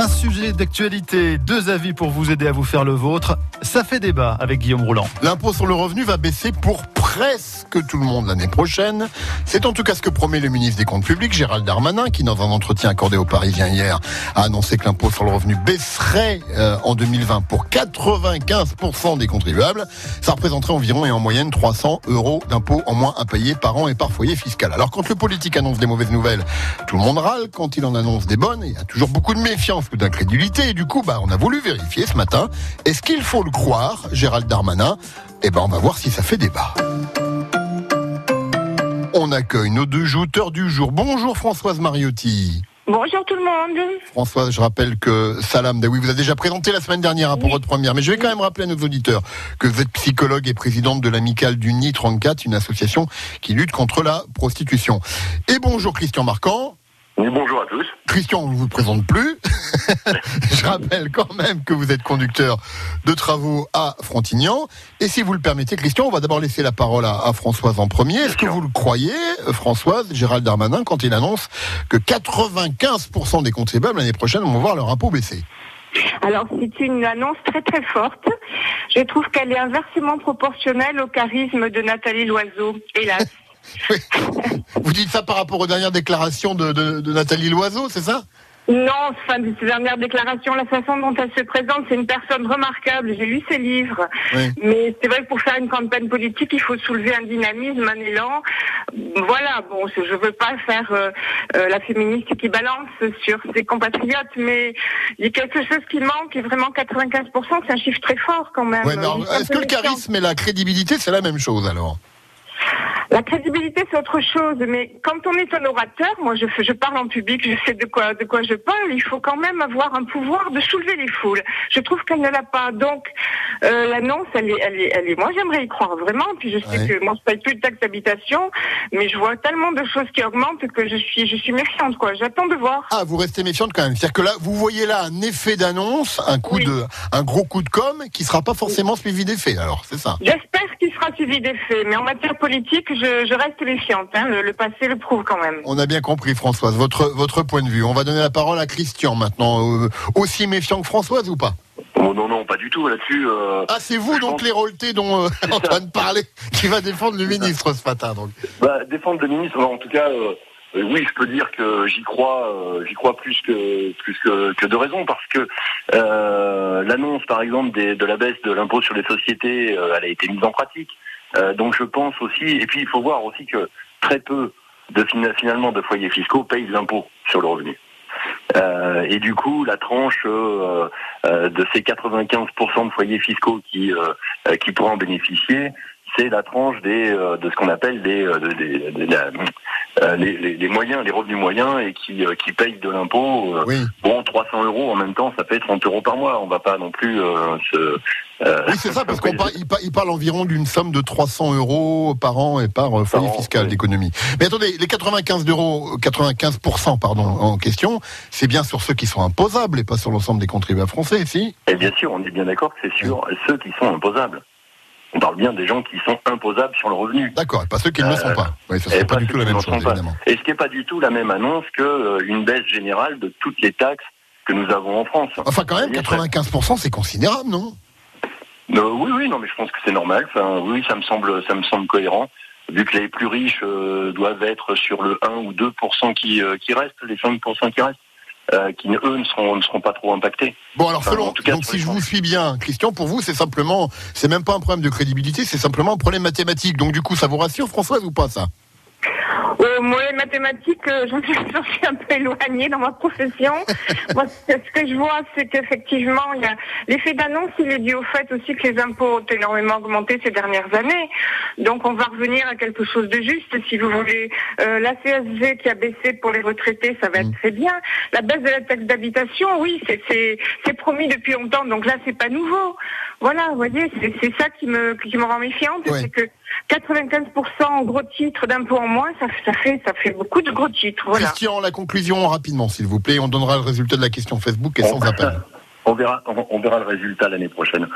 Un sujet d'actualité, deux avis pour vous aider à vous faire le vôtre. Ça fait débat avec Guillaume Rouland. L'impôt sur le revenu va baisser pour presque tout le monde l'année prochaine. C'est en tout cas ce que promet le ministre des Comptes publics, Gérald Darmanin, qui dans un entretien accordé aux Parisiens hier a annoncé que l'impôt sur le revenu baisserait euh, en 2020 pour 95% des contribuables. Ça représenterait environ et en moyenne 300 euros d'impôt en moins payer par an et par foyer fiscal. Alors quand le politique annonce des mauvaises nouvelles, tout le monde râle. Quand il en annonce des bonnes, il y a toujours beaucoup de méfiance ou d'incrédulité. Et du coup, bah, on a voulu vérifier ce matin. Est-ce qu'il faut le croire, Gérald Darmanin? Eh ben, on va voir si ça fait débat. On accueille nos deux jouteurs du jour. Bonjour Françoise Mariotti. Bonjour tout le monde. Françoise, je rappelle que Salam oui, vous a déjà présenté la semaine dernière hein, pour votre première, mais je vais quand même rappeler à nos auditeurs que vous êtes psychologue et présidente de l'amicale du NI 34, une association qui lutte contre la prostitution. Et bonjour Christian Marquand bonjour à tous. Christian, on ne vous présente plus. Je rappelle quand même que vous êtes conducteur de travaux à Frontignan. Et si vous le permettez, Christian, on va d'abord laisser la parole à, Françoise en premier. Est-ce que vous le croyez, Françoise, Gérald Darmanin, quand il annonce que 95% des contribuables l'année prochaine vont voir leur impôt baisser? Alors c'est une annonce très très forte. Je trouve qu'elle est inversement proportionnelle au charisme de Nathalie Loiseau, hélas. Vous dites ça par rapport aux dernières déclarations de, Nathalie Loiseau, c'est ça? Non, enfin, de ses dernières déclarations, la façon dont elle se présente, c'est une personne remarquable. J'ai lu ses livres. Mais c'est vrai que pour faire une campagne politique, il faut soulever un dynamisme, un élan. Voilà, bon, je ne veux pas faire euh, euh, la féministe qui balance sur ses compatriotes, mais il y a quelque chose qui manque et vraiment 95%, c'est un chiffre très fort quand même. Est-ce que le charisme et la crédibilité, c'est la même chose alors? La crédibilité, c'est autre chose, mais quand on est un orateur, moi je, je parle en public, je sais de quoi, de quoi je parle, il faut quand même avoir un pouvoir de soulever les foules. Je trouve qu'elle ne l'a pas. Donc, euh, l'annonce, elle est, elle, est, elle est, moi j'aimerais y croire vraiment, puis je sais que moi je paye plus de taxes d'habitation, mais je vois tellement de choses qui augmentent que je suis, je suis méfiante, quoi. J'attends de voir. Ah, vous restez méfiante quand même. C'est-à-dire que là, vous voyez là un effet d'annonce, un coup de, un gros coup de com qui sera pas forcément suivi d'effet, alors, c'est ça? J'espère sera suivi d'effet, mais en matière politique, je, reste méfiante. Hein. Le, passé le prouve quand même. On a bien compris, Françoise, votre, votre point de vue. On va donner la parole à Christian maintenant. Euh, aussi méfiant que Françoise ou pas? Oh, non, non, pas du tout là-dessus. Euh, ah, c'est vous donc les l'hérolté dont euh, Antoine parlait, qui va défendre le ministre ce matin. Donc. Bah, défendre le ministre, en tout cas, oui, je peux dire que j'y crois, j'y crois plus que plus que, de raison, parce que l'annonce, par exemple, de la baisse de l'impôt sur les sociétés, elle a été mise en pratique. Euh, donc je pense aussi, et puis il faut voir aussi que très peu de finalement de foyers fiscaux payent l'impôt sur le revenu. Euh, et du coup, la tranche euh, de ces 95% de foyers fiscaux qui qui pourront en bénéficier, c'est la tranche des de ce qu'on appelle des, les, les, moyens, les revenus moyens et qui qui payent de l'impôt. Bon, 300 euros en même temps, ça fait 30 euros par mois. On va pas non plus se euh, oui, c'est ça, parce qu'on parle, il parle environ d'une somme de 300 euros par an et par euh, foyer fiscal d'économie. Mais attendez, les 95 euros, 95% pardon, en question, c'est bien sur ceux qui sont imposables et pas sur l'ensemble des contribuables français, si? Et eh bien sûr, on est bien d'accord que c'est sur ceux qui sont imposables. On parle bien des gens qui sont imposables sur le revenu. D'accord, et pas ceux qui ne le sont pas. Oui, ça et pas, du tout la même chose, évidemment. Et ce qui n'est pas du tout la même annonce qu'une euh, baisse générale de toutes les taxes que nous avons en France. Enfin, quand même, 95%, c'est considérable, non? Euh, oui, oui, non, mais je pense que c'est normal. Enfin, oui, ça me semble, ça me semble cohérent. Vu que les plus riches euh, doivent être sur le 1 ou 2 qui, euh, qui restent, les 5% qui restent. Qui eux ne seront, ne seront pas trop impactés. Bon alors selon, donc si je vous suis bien, Christian, pour vous c'est simplement, c'est même pas un problème de crédibilité, c'est simplement un problème mathématique. Donc du coup, ça vous rassure, Françoise, ou pas ça? Euh, moi, les mathématiques, euh, j'en suis, suis, un peu éloignée dans ma profession. moi, ce que je vois, c'est qu'effectivement, il y a l'effet d'annonce, il est dû au fait aussi que les impôts ont énormément augmenté ces dernières années. Donc, on va revenir à quelque chose de juste, si vous voulez. Euh, la CSG qui a baissé pour les retraités, ça va être mm. très bien. La baisse de la taxe d'habitation, oui, c'est promis depuis longtemps. Donc là, c'est pas nouveau. Voilà, vous voyez, c'est ça qui me, qui me rend méfiante, c'est que 95% en gros titres d'impôts en moins, ça, ça, fait, ça fait beaucoup de gros titres. Voilà. Christian, la conclusion rapidement, s'il vous plaît. On donnera le résultat de la question Facebook et sans appel. On verra, on, on verra le résultat l'année prochaine.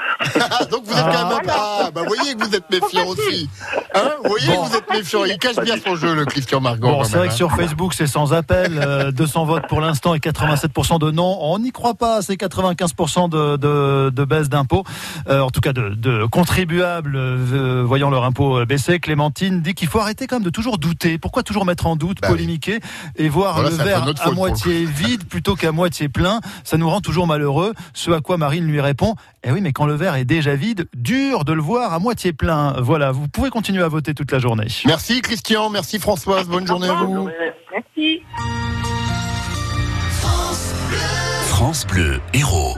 Donc vous êtes quand même ah, bah voyez que vous êtes méfiant aussi. Hein vous voyez Bon. que vous êtes méfiant. Il cache bien son jeu, le Christian Margot. Bon, c'est vrai que hein. sur Facebook, c'est sans appel. Euh, 200 votes pour l'instant et 87% de non. On n'y croit pas. C'est 95% de, de, de baisse d'impôts. Euh, en tout cas, de, de contribuables euh, voyant leur impôt euh, baisser. Clémentine dit qu'il faut arrêter quand même de toujours douter. Pourquoi toujours mettre en doute, Bah oui. polémiquer et voir Voilà, le verre à moitié vide plutôt qu'à moitié plein? Ça nous rend toujours malheureux. Ce à quoi Marine lui répond Eh oui, mais quand le verre est déjà vide, dur de le voir à moitié plein. Voilà, vous pouvez continuer à voter toute la journée. Merci Christian, merci Françoise, bonne journée à vous. Merci. France Bleu Héros.